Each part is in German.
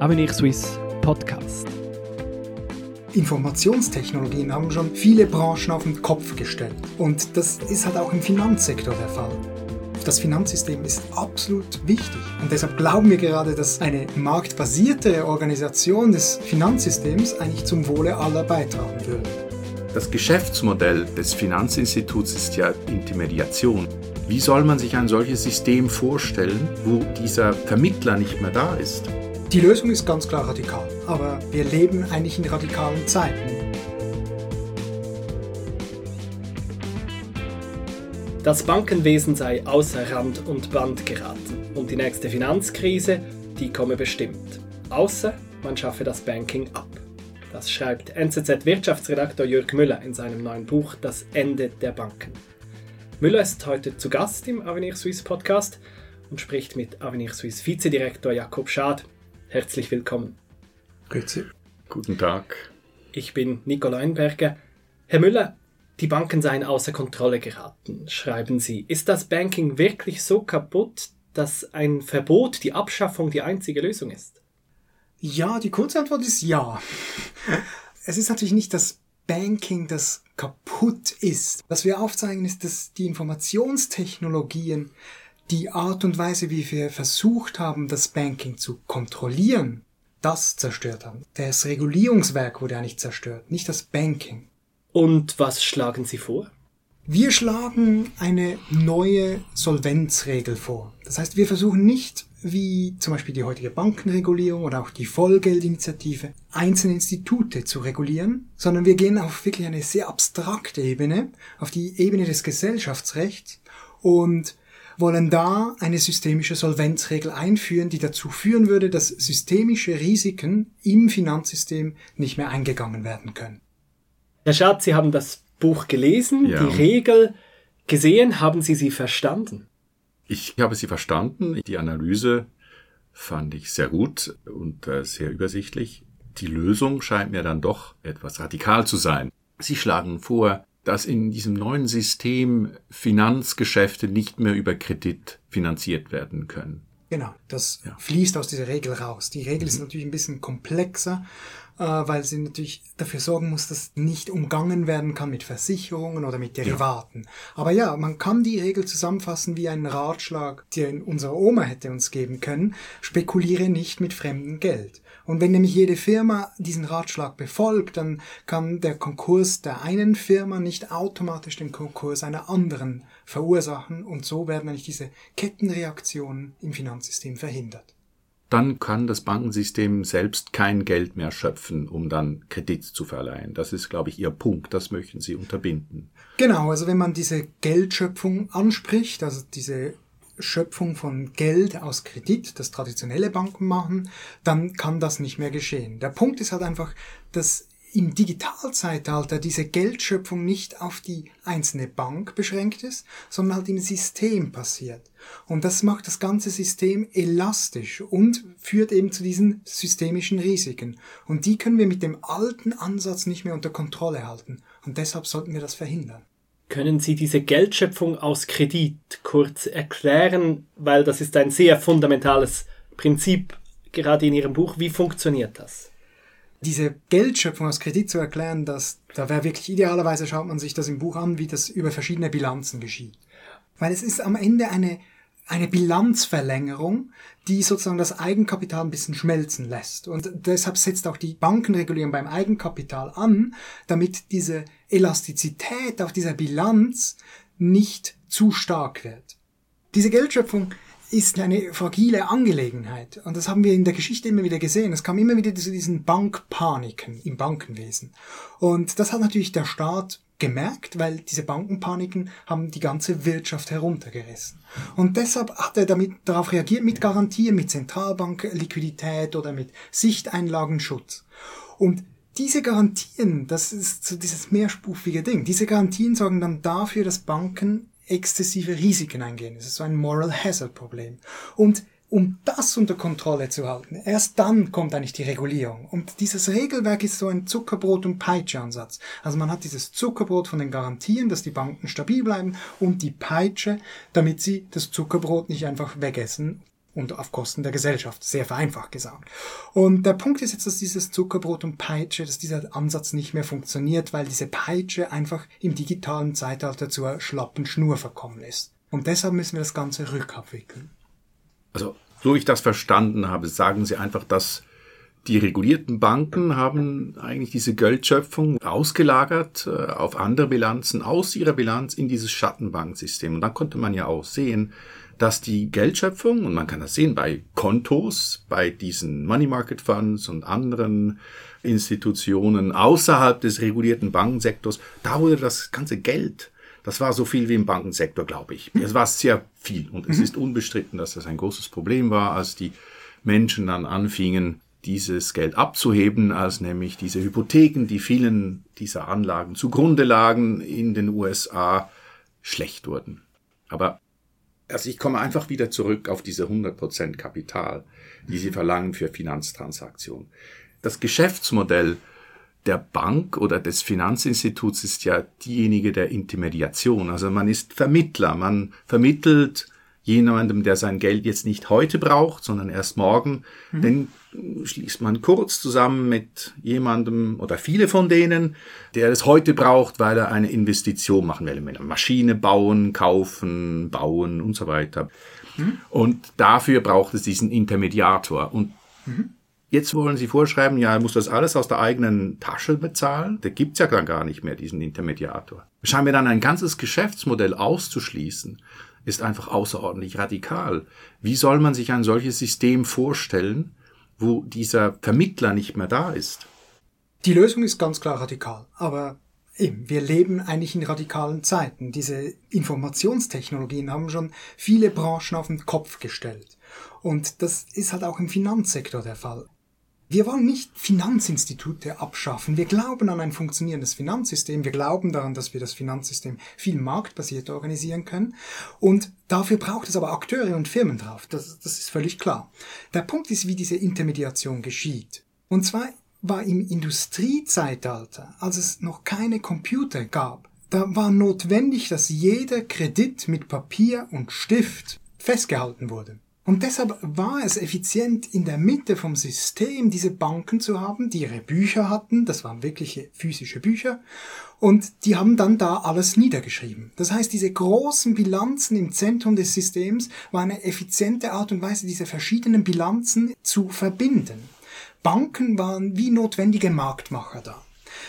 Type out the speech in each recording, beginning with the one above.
Avenir Swiss Podcast. Informationstechnologien haben schon viele Branchen auf den Kopf gestellt. Und das ist halt auch im Finanzsektor der Fall. Das Finanzsystem ist absolut wichtig. Und deshalb glauben wir gerade, dass eine marktbasierte Organisation des Finanzsystems eigentlich zum Wohle aller beitragen würde. Das Geschäftsmodell des Finanzinstituts ist ja Intermediation. Wie soll man sich ein solches System vorstellen, wo dieser Vermittler nicht mehr da ist? Die Lösung ist ganz klar radikal, aber wir leben eigentlich in radikalen Zeiten. Das Bankenwesen sei außer Rand und Band geraten und die nächste Finanzkrise, die komme bestimmt. Außer man schaffe das Banking ab. Das schreibt NZZ-Wirtschaftsredaktor Jörg Müller in seinem neuen Buch Das Ende der Banken. Müller ist heute zu Gast im Avenir Suisse Podcast und spricht mit Avenir Suisse Vizedirektor Jakob Schad Herzlich willkommen. Grüezi. Guten Tag. Ich bin Nico Leinberger. Herr Müller, die Banken seien außer Kontrolle geraten, schreiben Sie. Ist das Banking wirklich so kaputt, dass ein Verbot, die Abschaffung die einzige Lösung ist? Ja, die kurze Antwort ist ja. Es ist natürlich nicht das Banking, das kaputt ist. Was wir aufzeigen, ist, dass die Informationstechnologien die Art und Weise, wie wir versucht haben, das Banking zu kontrollieren, das zerstört haben. Das Regulierungswerk wurde ja nicht zerstört, nicht das Banking. Und was schlagen Sie vor? Wir schlagen eine neue Solvenzregel vor. Das heißt, wir versuchen nicht, wie zum Beispiel die heutige Bankenregulierung oder auch die Vollgeldinitiative, einzelne Institute zu regulieren, sondern wir gehen auf wirklich eine sehr abstrakte Ebene, auf die Ebene des Gesellschaftsrechts und wollen da eine systemische Solvenzregel einführen, die dazu führen würde, dass systemische Risiken im Finanzsystem nicht mehr eingegangen werden können. Herr Schatz, Sie haben das Buch gelesen, ja. die Regel gesehen. Haben Sie sie verstanden? Ich habe sie verstanden. Die Analyse fand ich sehr gut und äh, sehr übersichtlich. Die Lösung scheint mir dann doch etwas radikal zu sein. Sie schlagen vor, dass in diesem neuen System Finanzgeschäfte nicht mehr über Kredit finanziert werden können. Genau, das ja. fließt aus dieser Regel raus. Die Regel mhm. ist natürlich ein bisschen komplexer, äh, weil sie natürlich dafür sorgen muss, dass nicht umgangen werden kann mit Versicherungen oder mit Derivaten. Ja. Aber ja, man kann die Regel zusammenfassen wie einen Ratschlag, den unsere Oma hätte uns geben können. Spekuliere nicht mit fremdem Geld. Und wenn nämlich jede Firma diesen Ratschlag befolgt, dann kann der Konkurs der einen Firma nicht automatisch den Konkurs einer anderen verursachen und so werden eigentlich diese Kettenreaktionen im Finanzsystem verhindert. Dann kann das Bankensystem selbst kein Geld mehr schöpfen, um dann Kredit zu verleihen. Das ist, glaube ich, Ihr Punkt. Das möchten Sie unterbinden. Genau, also wenn man diese Geldschöpfung anspricht, also diese Schöpfung von Geld aus Kredit, das traditionelle Banken machen, dann kann das nicht mehr geschehen. Der Punkt ist halt einfach, dass im Digitalzeitalter diese Geldschöpfung nicht auf die einzelne Bank beschränkt ist, sondern halt im System passiert. Und das macht das ganze System elastisch und führt eben zu diesen systemischen Risiken. Und die können wir mit dem alten Ansatz nicht mehr unter Kontrolle halten. Und deshalb sollten wir das verhindern. Können Sie diese Geldschöpfung aus Kredit kurz erklären, weil das ist ein sehr fundamentales Prinzip gerade in Ihrem Buch. Wie funktioniert das? Diese Geldschöpfung aus Kredit zu erklären, das, da wäre wirklich idealerweise schaut man sich das im Buch an, wie das über verschiedene Bilanzen geschieht. Weil es ist am Ende eine eine Bilanzverlängerung, die sozusagen das Eigenkapital ein bisschen schmelzen lässt. Und deshalb setzt auch die Bankenregulierung beim Eigenkapital an, damit diese Elastizität auf dieser Bilanz nicht zu stark wird. Diese Geldschöpfung ist eine fragile Angelegenheit. Und das haben wir in der Geschichte immer wieder gesehen. Es kam immer wieder zu diesen Bankpaniken im Bankenwesen. Und das hat natürlich der Staat gemerkt, weil diese Bankenpaniken haben die ganze Wirtschaft heruntergerissen. Und deshalb hat er damit darauf reagiert mit Garantien, mit Zentralbankliquidität oder mit Sichteinlagenschutz. Und diese Garantien, das ist so dieses mehrspufige Ding, diese Garantien sorgen dann dafür, dass Banken exzessive Risiken eingehen. Das ist so ein Moral Hazard Problem. Und um das unter Kontrolle zu halten, erst dann kommt eigentlich die Regulierung. Und dieses Regelwerk ist so ein Zuckerbrot- und Peitsche-Ansatz. Also man hat dieses Zuckerbrot von den Garantien, dass die Banken stabil bleiben und die Peitsche, damit sie das Zuckerbrot nicht einfach wegessen. und auf Kosten der Gesellschaft, sehr vereinfacht gesagt. Und der Punkt ist jetzt, dass dieses Zuckerbrot und Peitsche, dass dieser Ansatz nicht mehr funktioniert, weil diese Peitsche einfach im digitalen Zeitalter zur schlappen Schnur verkommen ist. Und deshalb müssen wir das Ganze rückabwickeln. Also, so ich das verstanden habe, sagen Sie einfach, dass die regulierten Banken haben eigentlich diese Geldschöpfung ausgelagert äh, auf andere Bilanzen aus ihrer Bilanz in dieses Schattenbanksystem. Und dann konnte man ja auch sehen, dass die Geldschöpfung, und man kann das sehen bei Kontos, bei diesen Money Market Funds und anderen Institutionen außerhalb des regulierten Bankensektors, da wurde das ganze Geld, das war so viel wie im Bankensektor, glaube ich. Es war sehr viel. Und es ist unbestritten, dass das ein großes Problem war, als die Menschen dann anfingen, dieses Geld abzuheben, als nämlich diese Hypotheken, die vielen dieser Anlagen zugrunde lagen in den USA, schlecht wurden. Aber also ich komme einfach wieder zurück auf diese 100% Kapital, die Sie verlangen für Finanztransaktionen. Das Geschäftsmodell der Bank oder des Finanzinstituts ist ja diejenige der Intermediation. Also man ist Vermittler, man vermittelt jemandem, der sein Geld jetzt nicht heute braucht, sondern erst morgen, mhm. den schließt man kurz zusammen mit jemandem oder viele von denen, der es heute braucht, weil er eine Investition machen will, eine Maschine bauen, kaufen, bauen und so weiter. Mhm. Und dafür braucht es diesen Intermediator. Und mhm. Jetzt wollen Sie vorschreiben, ja, er muss das alles aus der eigenen Tasche bezahlen. Da gibt's ja dann gar nicht mehr diesen Intermediator. Scheint mir dann ein ganzes Geschäftsmodell auszuschließen ist einfach außerordentlich radikal. Wie soll man sich ein solches System vorstellen, wo dieser Vermittler nicht mehr da ist? Die Lösung ist ganz klar radikal, aber eben, wir leben eigentlich in radikalen Zeiten. Diese Informationstechnologien haben schon viele Branchen auf den Kopf gestellt. Und das ist halt auch im Finanzsektor der Fall. Wir wollen nicht Finanzinstitute abschaffen. Wir glauben an ein funktionierendes Finanzsystem. Wir glauben daran, dass wir das Finanzsystem viel marktbasiert organisieren können. Und dafür braucht es aber Akteure und Firmen drauf. Das, das ist völlig klar. Der Punkt ist, wie diese Intermediation geschieht. Und zwar war im Industriezeitalter, als es noch keine Computer gab, da war notwendig, dass jeder Kredit mit Papier und Stift festgehalten wurde. Und deshalb war es effizient, in der Mitte vom System diese Banken zu haben, die ihre Bücher hatten, das waren wirkliche physische Bücher, und die haben dann da alles niedergeschrieben. Das heißt, diese großen Bilanzen im Zentrum des Systems war eine effiziente Art und Weise, diese verschiedenen Bilanzen zu verbinden. Banken waren wie notwendige Marktmacher da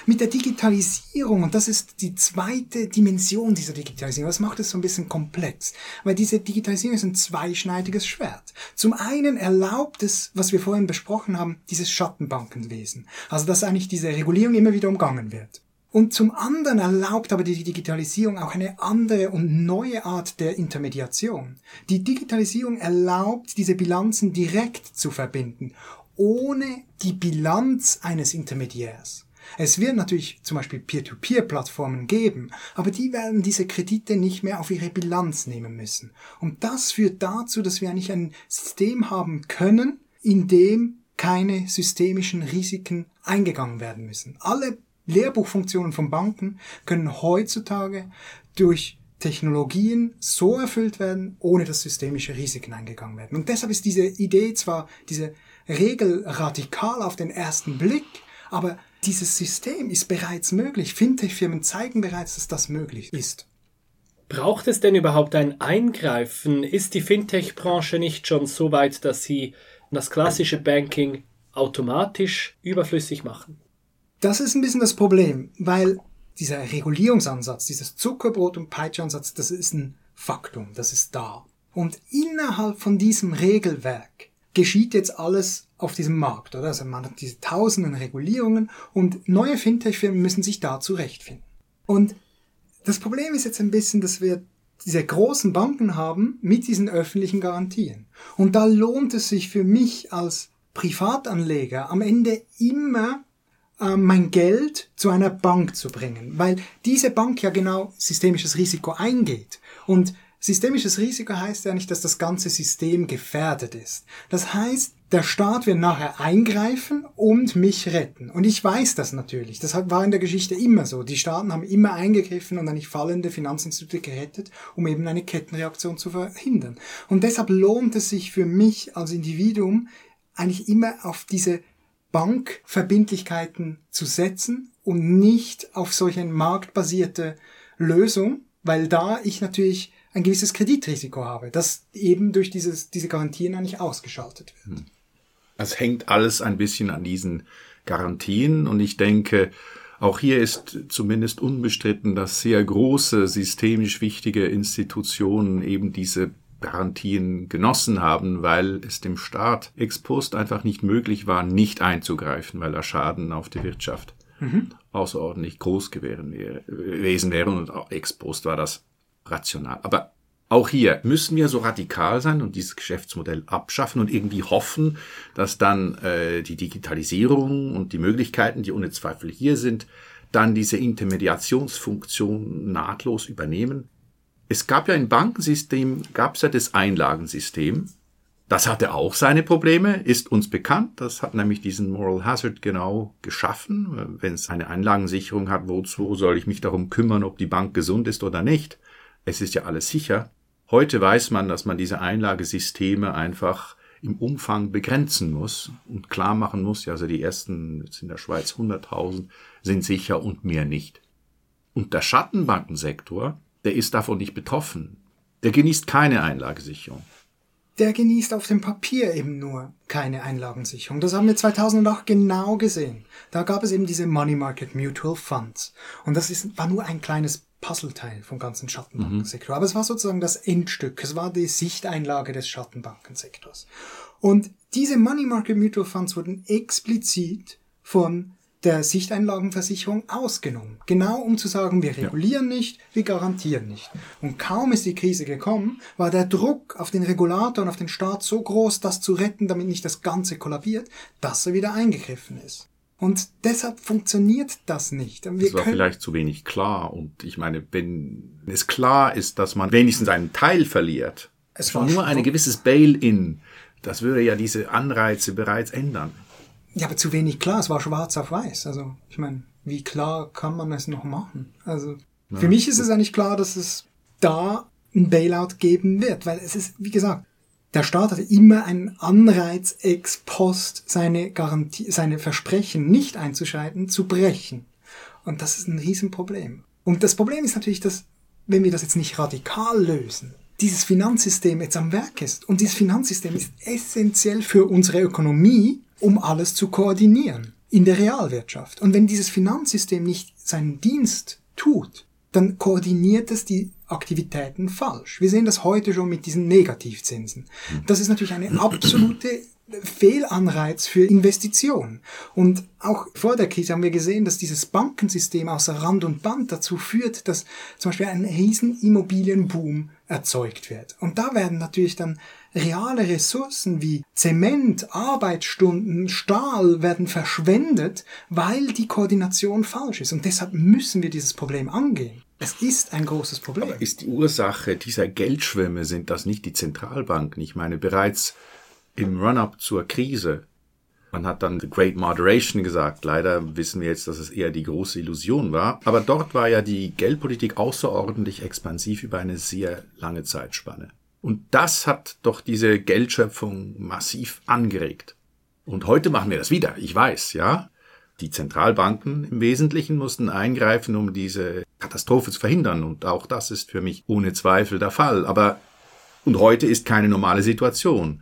mit der Digitalisierung, und das ist die zweite Dimension dieser Digitalisierung, das macht es so ein bisschen komplex, weil diese Digitalisierung ist ein zweischneidiges Schwert. Zum einen erlaubt es, was wir vorhin besprochen haben, dieses Schattenbankenwesen, also dass eigentlich diese Regulierung immer wieder umgangen wird. Und zum anderen erlaubt aber die Digitalisierung auch eine andere und neue Art der Intermediation. Die Digitalisierung erlaubt, diese Bilanzen direkt zu verbinden, ohne die Bilanz eines Intermediärs. Es wird natürlich zum Beispiel Peer-to-Peer-Plattformen geben, aber die werden diese Kredite nicht mehr auf ihre Bilanz nehmen müssen. Und das führt dazu, dass wir eigentlich ein System haben können, in dem keine systemischen Risiken eingegangen werden müssen. Alle Lehrbuchfunktionen von Banken können heutzutage durch Technologien so erfüllt werden, ohne dass systemische Risiken eingegangen werden. Und deshalb ist diese Idee zwar, diese Regel radikal auf den ersten Blick, aber dieses System ist bereits möglich. Fintech-Firmen zeigen bereits, dass das möglich ist. Braucht es denn überhaupt ein Eingreifen? Ist die Fintech-Branche nicht schon so weit, dass sie das klassische Banking automatisch überflüssig machen? Das ist ein bisschen das Problem, weil dieser Regulierungsansatz, dieses Zuckerbrot- und Peitscheansatz, das ist ein Faktum, das ist da. Und innerhalb von diesem Regelwerk geschieht jetzt alles auf diesem Markt, oder? Also man hat diese tausenden Regulierungen und neue Fintech-Firmen müssen sich da zurechtfinden. Und das Problem ist jetzt ein bisschen, dass wir diese großen Banken haben mit diesen öffentlichen Garantien. Und da lohnt es sich für mich als Privatanleger am Ende immer äh, mein Geld zu einer Bank zu bringen, weil diese Bank ja genau systemisches Risiko eingeht. Und Systemisches Risiko heißt ja nicht, dass das ganze System gefährdet ist. Das heißt, der Staat wird nachher eingreifen und mich retten. Und ich weiß das natürlich. Das war in der Geschichte immer so. Die Staaten haben immer eingegriffen und eigentlich fallende Finanzinstitute gerettet, um eben eine Kettenreaktion zu verhindern. Und deshalb lohnt es sich für mich als Individuum eigentlich immer auf diese Bankverbindlichkeiten zu setzen und nicht auf solche marktbasierte Lösung, weil da ich natürlich ein gewisses Kreditrisiko habe, das eben durch dieses, diese Garantien eigentlich ausgeschaltet wird. Hm. Es hängt alles ein bisschen an diesen Garantien und ich denke, auch hier ist zumindest unbestritten, dass sehr große, systemisch wichtige Institutionen eben diese Garantien genossen haben, weil es dem Staat ex post einfach nicht möglich war, nicht einzugreifen, weil der Schaden auf die Wirtschaft mhm. außerordentlich groß gewesen wäre und auch ex post war das rational. Aber auch hier müssen wir so radikal sein und dieses Geschäftsmodell abschaffen und irgendwie hoffen, dass dann äh, die Digitalisierung und die Möglichkeiten, die ohne Zweifel hier sind, dann diese Intermediationsfunktion nahtlos übernehmen. Es gab ja im Bankensystem, gab es ja das Einlagensystem. Das hatte auch seine Probleme, ist uns bekannt. Das hat nämlich diesen Moral Hazard genau geschaffen. Wenn es eine Einlagensicherung hat, wozu soll ich mich darum kümmern, ob die Bank gesund ist oder nicht? Es ist ja alles sicher. Heute weiß man, dass man diese Einlagesysteme einfach im Umfang begrenzen muss und klar machen muss, ja, also die ersten jetzt in der Schweiz 100.000 sind sicher und mehr nicht. Und der Schattenbankensektor, der ist davon nicht betroffen. Der genießt keine Einlagesicherung. Der genießt auf dem Papier eben nur keine Einlagensicherung. Das haben wir 2008 genau gesehen. Da gab es eben diese Money Market Mutual Funds. Und das ist, war nur ein kleines Puzzleteil vom ganzen Schattenbankensektor. Mhm. Aber es war sozusagen das Endstück. Es war die Sichteinlage des Schattenbankensektors. Und diese Money Market Mutual Funds wurden explizit von der Sichteinlagenversicherung ausgenommen. Genau um zu sagen, wir regulieren ja. nicht, wir garantieren nicht. Und kaum ist die Krise gekommen, war der Druck auf den Regulator und auf den Staat so groß, das zu retten, damit nicht das Ganze kollabiert, dass er wieder eingegriffen ist. Und deshalb funktioniert das nicht. Wir das war vielleicht zu wenig klar. Und ich meine, wenn es klar ist, dass man wenigstens einen Teil verliert, es war nur ein gewisses Bail-in, das würde ja diese Anreize bereits ändern. Ja, aber zu wenig klar. Es war schwarz auf weiß. Also, ich meine, wie klar kann man es noch machen? Also, ja. für mich ist es eigentlich klar, dass es da ein Bailout geben wird, weil es ist, wie gesagt, der Staat hat immer einen Anreiz ex post seine Garantie, seine Versprechen nicht einzuschalten, zu brechen. Und das ist ein Riesenproblem. Und das Problem ist natürlich, dass, wenn wir das jetzt nicht radikal lösen, dieses Finanzsystem jetzt am Werk ist. Und dieses Finanzsystem ist essentiell für unsere Ökonomie, um alles zu koordinieren in der Realwirtschaft. Und wenn dieses Finanzsystem nicht seinen Dienst tut, dann koordiniert es die Aktivitäten falsch. Wir sehen das heute schon mit diesen Negativzinsen. Das ist natürlich eine absolute Fehlanreiz für Investitionen. Und auch vor der Krise haben wir gesehen, dass dieses Bankensystem außer Rand und Band dazu führt, dass zum Beispiel ein riesen Immobilienboom erzeugt wird. Und da werden natürlich dann reale Ressourcen wie Zement, Arbeitsstunden, Stahl werden verschwendet, weil die Koordination falsch ist. Und deshalb müssen wir dieses Problem angehen. Es ist ein großes Problem. Aber ist die Ursache dieser Geldschwemme, sind das nicht die Zentralbanken? Ich meine, bereits im Run-up zur Krise, man hat dann The Great Moderation gesagt. Leider wissen wir jetzt, dass es eher die große Illusion war. Aber dort war ja die Geldpolitik außerordentlich expansiv über eine sehr lange Zeitspanne. Und das hat doch diese Geldschöpfung massiv angeregt. Und heute machen wir das wieder. Ich weiß, ja. Die Zentralbanken im Wesentlichen mussten eingreifen, um diese Katastrophe zu verhindern. Und auch das ist für mich ohne Zweifel der Fall. Aber, und heute ist keine normale Situation.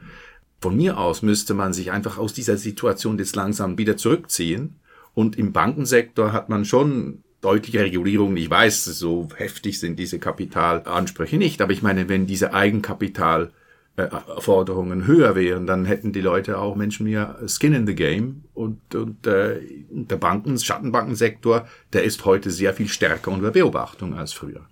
Von mir aus müsste man sich einfach aus dieser Situation jetzt langsam wieder zurückziehen. Und im Bankensektor hat man schon deutliche Regulierungen. Ich weiß, so heftig sind diese Kapitalansprüche nicht, aber ich meine, wenn diese Eigenkapitalforderungen höher wären, dann hätten die Leute auch Menschen mehr Skin in the Game und, und äh, der Banken, Schattenbankensektor, der ist heute sehr viel stärker unter Beobachtung als früher.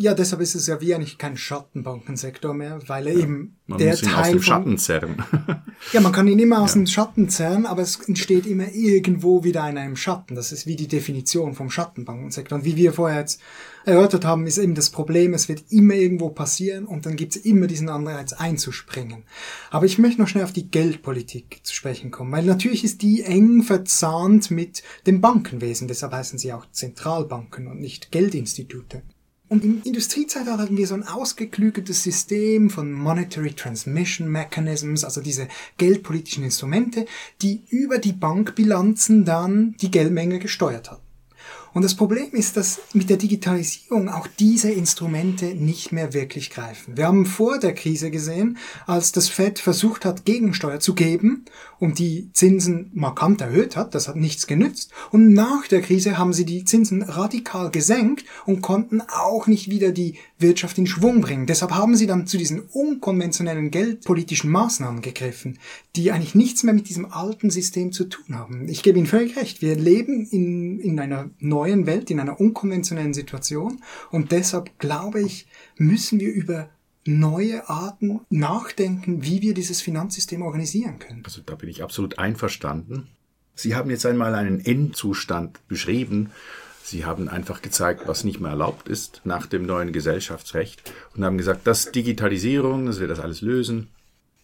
Ja, deshalb ist es ja wie eigentlich kein Schattenbankensektor mehr, weil er ja, eben man der muss ihn Teil aus dem Schatten zerren. Ja, man kann ihn immer aus ja. dem Schatten zerren, aber es entsteht immer irgendwo wieder in einem Schatten. Das ist wie die Definition vom Schattenbankensektor. Und wie wir vorher jetzt erörtert haben, ist eben das Problem, es wird immer irgendwo passieren und dann gibt es immer diesen Anreiz einzuspringen. Aber ich möchte noch schnell auf die Geldpolitik zu sprechen kommen, weil natürlich ist die eng verzahnt mit dem Bankenwesen. Deshalb heißen sie auch Zentralbanken und nicht Geldinstitute. Und im Industriezeitalter hatten wir so ein ausgeklügeltes System von Monetary Transmission Mechanisms, also diese geldpolitischen Instrumente, die über die Bankbilanzen dann die Geldmenge gesteuert hat. Und das Problem ist, dass mit der Digitalisierung auch diese Instrumente nicht mehr wirklich greifen. Wir haben vor der Krise gesehen, als das Fed versucht hat, Gegensteuer zu geben und die Zinsen markant erhöht hat, das hat nichts genützt. Und nach der Krise haben sie die Zinsen radikal gesenkt und konnten auch nicht wieder die Wirtschaft in Schwung bringen. Deshalb haben sie dann zu diesen unkonventionellen geldpolitischen Maßnahmen gegriffen, die eigentlich nichts mehr mit diesem alten System zu tun haben. Ich gebe Ihnen völlig recht. Wir leben in, in einer neuen Welt, in einer unkonventionellen Situation. Und deshalb glaube ich, müssen wir über neue Arten nachdenken, wie wir dieses Finanzsystem organisieren können. Also da bin ich absolut einverstanden. Sie haben jetzt einmal einen Endzustand beschrieben. Sie haben einfach gezeigt, was nicht mehr erlaubt ist nach dem neuen Gesellschaftsrecht und haben gesagt, dass Digitalisierung, dass wir das alles lösen.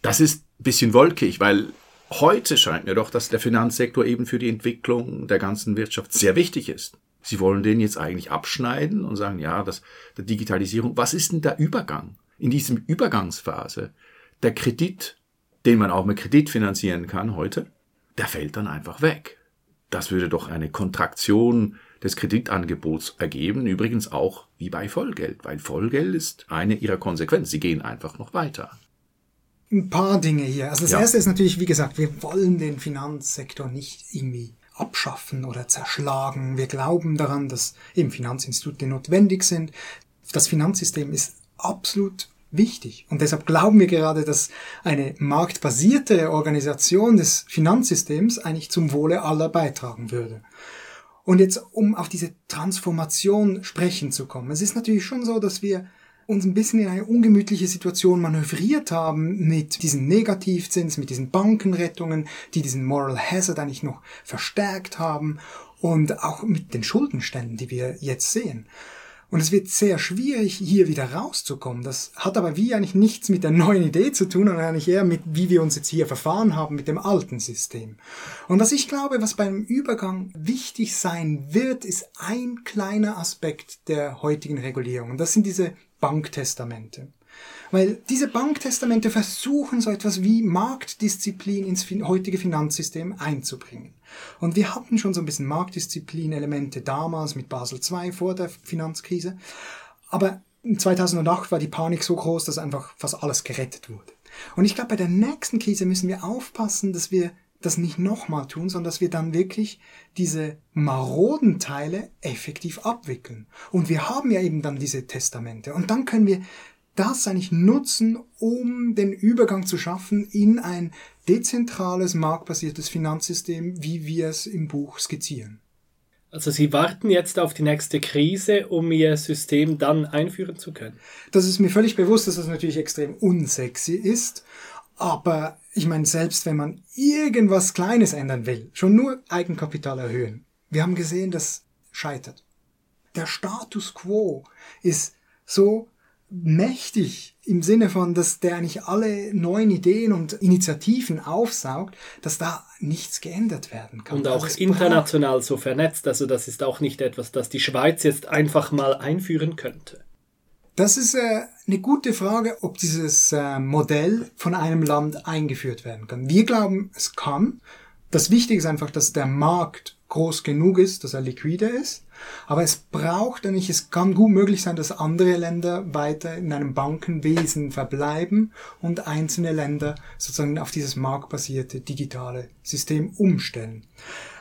Das ist ein bisschen wolkig, weil heute scheint mir doch, dass der Finanzsektor eben für die Entwicklung der ganzen Wirtschaft sehr wichtig ist. Sie wollen den jetzt eigentlich abschneiden und sagen, ja, das, der Digitalisierung, was ist denn der Übergang? In diesem Übergangsphase, der Kredit, den man auch mit Kredit finanzieren kann heute, der fällt dann einfach weg. Das würde doch eine Kontraktion des Kreditangebots ergeben, übrigens auch wie bei Vollgeld, weil Vollgeld ist eine ihrer Konsequenzen. Sie gehen einfach noch weiter. Ein paar Dinge hier. Also das ja. erste ist natürlich, wie gesagt, wir wollen den Finanzsektor nicht irgendwie abschaffen oder zerschlagen. Wir glauben daran, dass eben Finanzinstitute notwendig sind. Das Finanzsystem ist absolut wichtig. Und deshalb glauben wir gerade, dass eine marktbasiertere Organisation des Finanzsystems eigentlich zum Wohle aller beitragen würde. Und jetzt, um auf diese Transformation sprechen zu kommen. Es ist natürlich schon so, dass wir uns ein bisschen in eine ungemütliche Situation manövriert haben mit diesen Negativzins, mit diesen Bankenrettungen, die diesen Moral Hazard eigentlich noch verstärkt haben und auch mit den Schuldenständen, die wir jetzt sehen. Und es wird sehr schwierig, hier wieder rauszukommen. Das hat aber wie eigentlich nichts mit der neuen Idee zu tun, sondern eigentlich eher mit, wie wir uns jetzt hier verfahren haben mit dem alten System. Und was ich glaube, was beim Übergang wichtig sein wird, ist ein kleiner Aspekt der heutigen Regulierung. Und das sind diese Banktestamente. Weil diese Banktestamente versuchen so etwas wie Marktdisziplin ins heutige Finanzsystem einzubringen. Und wir hatten schon so ein bisschen Marktdisziplin-Elemente damals mit Basel II vor der Finanzkrise. Aber 2008 war die Panik so groß, dass einfach fast alles gerettet wurde. Und ich glaube, bei der nächsten Krise müssen wir aufpassen, dass wir das nicht nochmal tun, sondern dass wir dann wirklich diese maroden Teile effektiv abwickeln. Und wir haben ja eben dann diese Testamente. Und dann können wir das eigentlich nutzen, um den Übergang zu schaffen in ein dezentrales, marktbasiertes Finanzsystem, wie wir es im Buch skizzieren. Also Sie warten jetzt auf die nächste Krise, um Ihr System dann einführen zu können? Das ist mir völlig bewusst, dass das natürlich extrem unsexy ist. Aber ich meine, selbst wenn man irgendwas Kleines ändern will, schon nur Eigenkapital erhöhen. Wir haben gesehen, das scheitert. Der Status quo ist so mächtig im Sinne von, dass der eigentlich alle neuen Ideen und Initiativen aufsaugt, dass da nichts geändert werden kann. Und auch also international so vernetzt. Also das ist auch nicht etwas, das die Schweiz jetzt einfach mal einführen könnte. Das ist äh, eine gute Frage, ob dieses äh, Modell von einem Land eingeführt werden kann. Wir glauben, es kann. Das Wichtige ist einfach, dass der Markt groß genug ist, dass er liquide ist. Aber es braucht eigentlich, es kann gut möglich sein, dass andere Länder weiter in einem Bankenwesen verbleiben und einzelne Länder sozusagen auf dieses marktbasierte digitale System umstellen.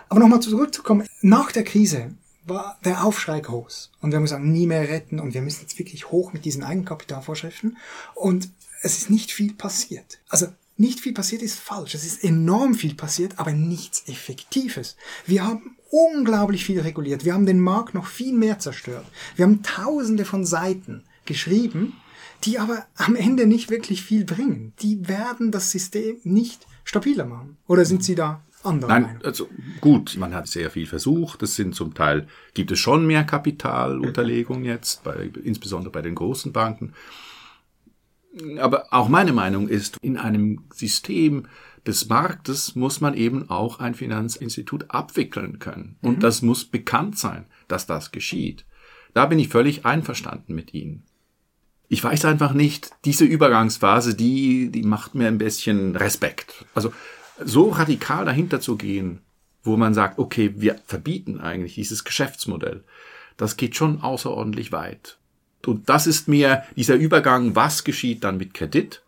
Aber nochmal zurückzukommen, nach der Krise war der Aufschrei groß. Und wir haben gesagt, nie mehr retten und wir müssen jetzt wirklich hoch mit diesen Eigenkapitalvorschriften. Und es ist nicht viel passiert. Also nicht viel passiert ist falsch. Es ist enorm viel passiert, aber nichts Effektives. Wir haben unglaublich viel reguliert. Wir haben den Markt noch viel mehr zerstört. Wir haben tausende von Seiten geschrieben, die aber am Ende nicht wirklich viel bringen. Die werden das System nicht stabiler machen. Oder sind Sie da anderer Nein, Meinung? also gut, man hat sehr viel versucht. Es sind zum Teil, gibt es schon mehr Kapitalunterlegung jetzt, bei, insbesondere bei den großen Banken. Aber auch meine Meinung ist, in einem System des Marktes muss man eben auch ein Finanzinstitut abwickeln können. Und das muss bekannt sein, dass das geschieht. Da bin ich völlig einverstanden mit Ihnen. Ich weiß einfach nicht, diese Übergangsphase, die, die macht mir ein bisschen Respekt. Also so radikal dahinter zu gehen, wo man sagt, okay, wir verbieten eigentlich dieses Geschäftsmodell, das geht schon außerordentlich weit. Und das ist mir dieser Übergang, was geschieht dann mit Kredit?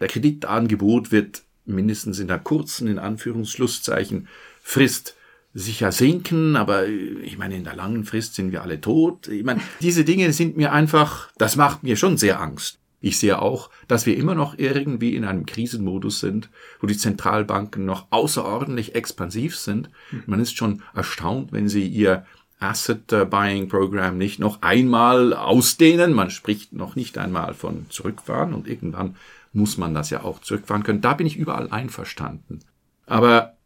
Der Kreditangebot wird mindestens in der kurzen, in Anführungsschlusszeichen, Frist sicher sinken, aber ich meine, in der langen Frist sind wir alle tot. Ich meine, diese Dinge sind mir einfach, das macht mir schon sehr Angst. Ich sehe auch, dass wir immer noch irgendwie in einem Krisenmodus sind, wo die Zentralbanken noch außerordentlich expansiv sind. Man ist schon erstaunt, wenn sie ihr Asset Buying Program nicht noch einmal ausdehnen. Man spricht noch nicht einmal von zurückfahren und irgendwann muss man das ja auch zurückfahren können. Da bin ich überall einverstanden. Aber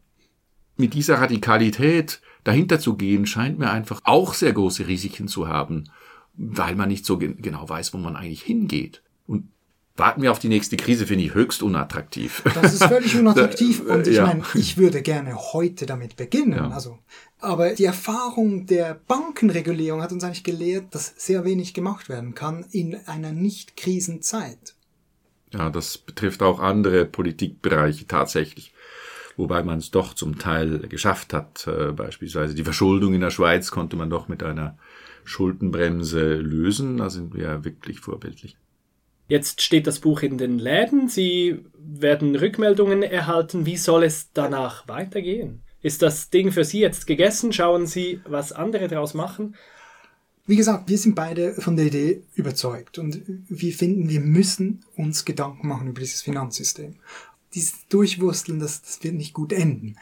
mit dieser Radikalität dahinter zu gehen, scheint mir einfach auch sehr große Risiken zu haben, weil man nicht so gen genau weiß, wo man eigentlich hingeht. Und warten wir auf die nächste Krise, finde ich höchst unattraktiv. Das ist völlig unattraktiv und ich Ja. meine, ich würde gerne heute damit beginnen. Ja. Also, aber die Erfahrung der Bankenregulierung hat uns eigentlich gelehrt, dass sehr wenig gemacht werden kann in einer Nicht-Krisenzeit. Ja, das betrifft auch andere Politikbereiche tatsächlich. Wobei man es doch zum Teil geschafft hat. Äh, beispielsweise die Verschuldung in der Schweiz konnte man doch mit einer Schuldenbremse lösen. Da sind wir wirklich vorbildlich. Jetzt steht das Buch in den Läden. Sie werden Rückmeldungen erhalten. Wie soll es danach weitergehen? Ist das Ding für Sie jetzt gegessen? Schauen Sie, was andere daraus machen? Wie gesagt, wir sind beide von der Idee überzeugt und wir finden, wir müssen uns Gedanken machen über dieses Finanzsystem. Dieses Durchwursteln, das, das wird nicht gut enden.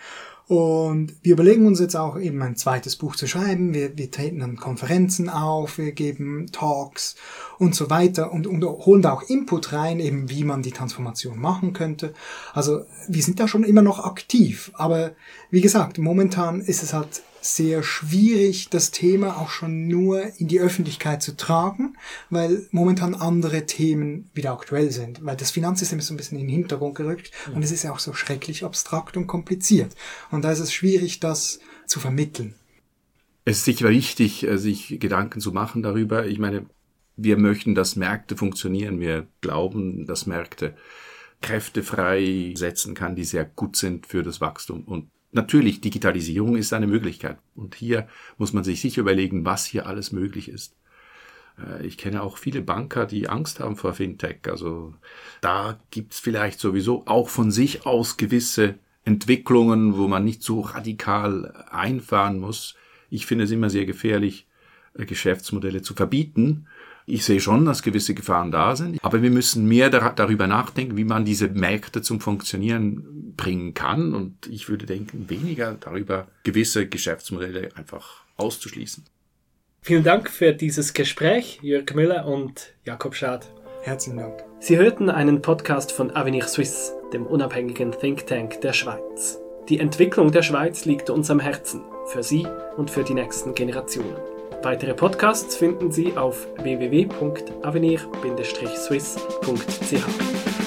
Und wir überlegen uns jetzt auch eben ein zweites Buch zu schreiben. Wir, wir treten an Konferenzen auf, wir geben Talks und so weiter und, und holen da auch Input rein, eben wie man die Transformation machen könnte. Also wir sind da schon immer noch aktiv. Aber wie gesagt, momentan ist es halt sehr schwierig, das Thema auch schon nur in die Öffentlichkeit zu tragen, weil momentan andere Themen wieder aktuell sind. Weil das Finanzsystem ist so ein bisschen in den Hintergrund gerückt und es ist ja auch so schrecklich abstrakt und kompliziert. Und da ist es schwierig, das zu vermitteln. Es ist sicher wichtig, äh, sich Gedanken zu machen darüber. Ich meine, wir möchten, dass Märkte funktionieren. Wir glauben, dass Märkte Kräfte freisetzen kann, die sehr gut sind für das Wachstum. Und natürlich, Digitalisierung ist eine Möglichkeit. Und hier muss man sich sicher überlegen, was hier alles möglich ist. Äh, Ich kenne auch viele Banker, die Angst haben vor Fintech. Also da gibt's vielleicht sowieso auch von sich aus gewisse Entwicklungen, wo man nicht so radikal einfahren muss. Ich finde es immer sehr gefährlich, äh, Geschäftsmodelle zu verbieten. Ich sehe schon, dass gewisse Gefahren da sind, aber wir müssen mehr dar darüber nachdenken, wie man diese Märkte zum Funktionieren bringen kann. Und ich würde denken, weniger darüber, gewisse Geschäftsmodelle einfach auszuschließen. Vielen Dank für dieses Gespräch, Jörg Müller und Jakob Schad. Herzlichen Dank. Sie hörten einen Podcast von Avenir Suisse, dem unabhängigen Think Tank der Schweiz. Die Entwicklung der Schweiz liegt uns am Herzen, für Sie und für die nächsten Generationen. Weitere Podcasts finden Sie auf www.avenir-swiss.ch.